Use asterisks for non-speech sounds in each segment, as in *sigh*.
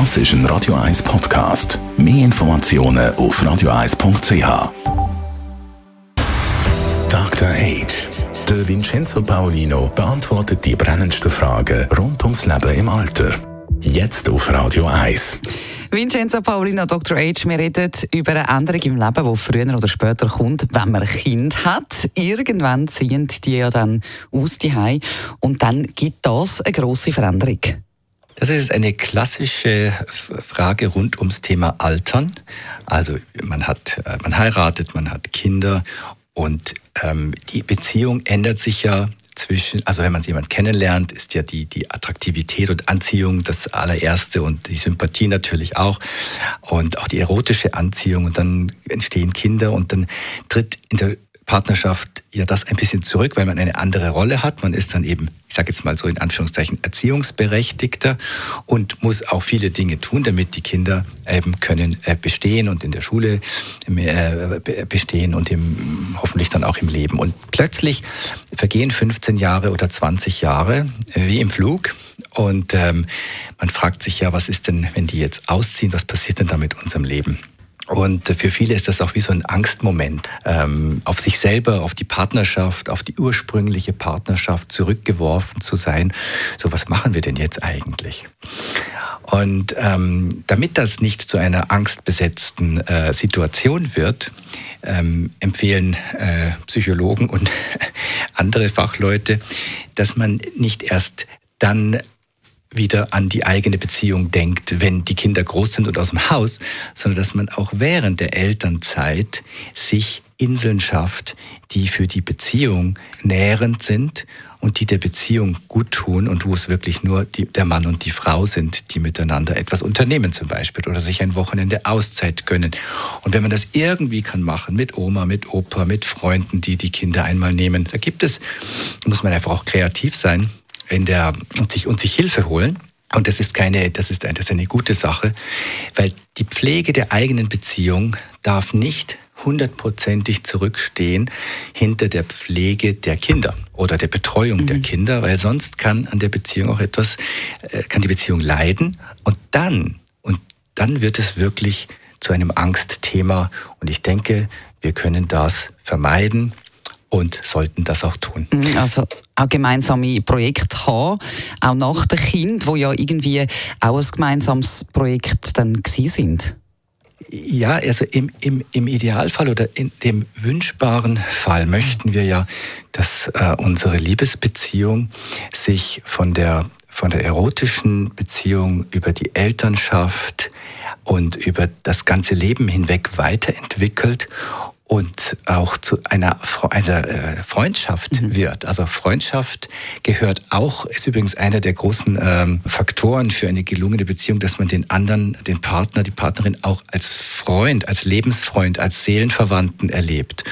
Das ist ein Radio 1 Podcast. Mehr Informationen auf radio1.ch. Dr. Age. Der Vincenzo Paolino beantwortet die brennendsten Fragen rund ums Leben im Alter. Jetzt auf Radio 1. Vincenzo Paulino, Dr. H. Wir reden über eine Änderung im Leben, die früher oder später kommt, wenn man ein Kind hat. Irgendwann ziehen die ja dann aus die und dann gibt das eine große Veränderung. Das ist eine klassische Frage rund ums Thema Altern. Also man hat, äh, man heiratet, man hat Kinder und ähm, die Beziehung ändert sich ja zwischen, also wenn man jemanden kennenlernt, ist ja die, die Attraktivität und Anziehung das allererste und die Sympathie natürlich auch und auch die erotische Anziehung und dann entstehen Kinder und dann tritt in der Partnerschaft ja das ein bisschen zurück, weil man eine andere Rolle hat. Man ist dann eben, ich sage jetzt mal so in Anführungszeichen, Erziehungsberechtigter und muss auch viele Dinge tun, damit die Kinder eben können äh, bestehen und in der Schule äh, bestehen und im, hoffentlich dann auch im Leben. Und plötzlich vergehen 15 Jahre oder 20 Jahre äh, wie im Flug und ähm, man fragt sich ja, was ist denn, wenn die jetzt ausziehen, was passiert denn da mit unserem Leben? Und für viele ist das auch wie so ein Angstmoment, ähm, auf sich selber, auf die Partnerschaft, auf die ursprüngliche Partnerschaft zurückgeworfen zu sein. So, was machen wir denn jetzt eigentlich? Und ähm, damit das nicht zu einer angstbesetzten äh, Situation wird, ähm, empfehlen äh, Psychologen und *laughs* andere Fachleute, dass man nicht erst dann wieder an die eigene Beziehung denkt, wenn die Kinder groß sind und aus dem Haus, sondern dass man auch während der Elternzeit sich Inseln schafft, die für die Beziehung nährend sind und die der Beziehung gut tun und wo es wirklich nur die, der Mann und die Frau sind, die miteinander etwas unternehmen zum Beispiel oder sich ein Wochenende Auszeit gönnen. Und wenn man das irgendwie kann machen, mit Oma, mit Opa, mit Freunden, die die Kinder einmal nehmen, da gibt es, muss man einfach auch kreativ sein, in der, und, sich, und sich Hilfe holen. Und das ist keine, das ist, das ist eine gute Sache, weil die Pflege der eigenen Beziehung darf nicht hundertprozentig zurückstehen hinter der Pflege der Kinder oder der Betreuung mhm. der Kinder, weil sonst kann an der Beziehung auch etwas, äh, kann die Beziehung leiden und dann, und dann wird es wirklich zu einem Angstthema und ich denke, wir können das vermeiden und sollten das auch tun. Mhm, also auch gemeinsame Projekte haben, auch nach dem Kind, wo ja irgendwie auch ein gemeinsames Projekt dann sind. Ja, also im, im, im Idealfall oder in dem wünschbaren Fall möchten wir ja, dass äh, unsere Liebesbeziehung sich von der, von der erotischen Beziehung über die Elternschaft und über das ganze Leben hinweg weiterentwickelt und auch zu einer, äh, Freundschaft mhm. wird. Also Freundschaft gehört auch, ist übrigens einer der großen ähm, Faktoren für eine gelungene Beziehung, dass man den anderen, den Partner, die Partnerin auch als Freund, als Lebensfreund, als Seelenverwandten erlebt.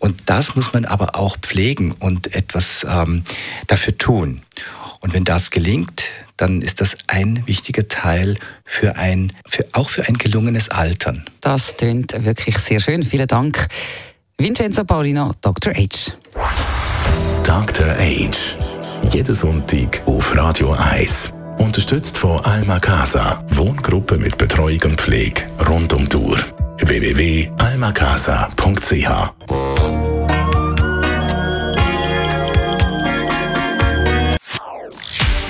Und das muss man aber auch pflegen und etwas ähm, dafür tun. Und wenn das gelingt, dann ist das ein wichtiger Teil für ein, für, auch für ein gelungenes Altern. Das klingt wirklich sehr schön. Vielen Dank. Vincenzo Paulino, Dr. H. Dr. H. Jeden Sonntag auf Radio 1. Unterstützt von Alma Casa, Wohngruppe mit Betreuung und Pflege rund um Uhr. www.almacasa.ch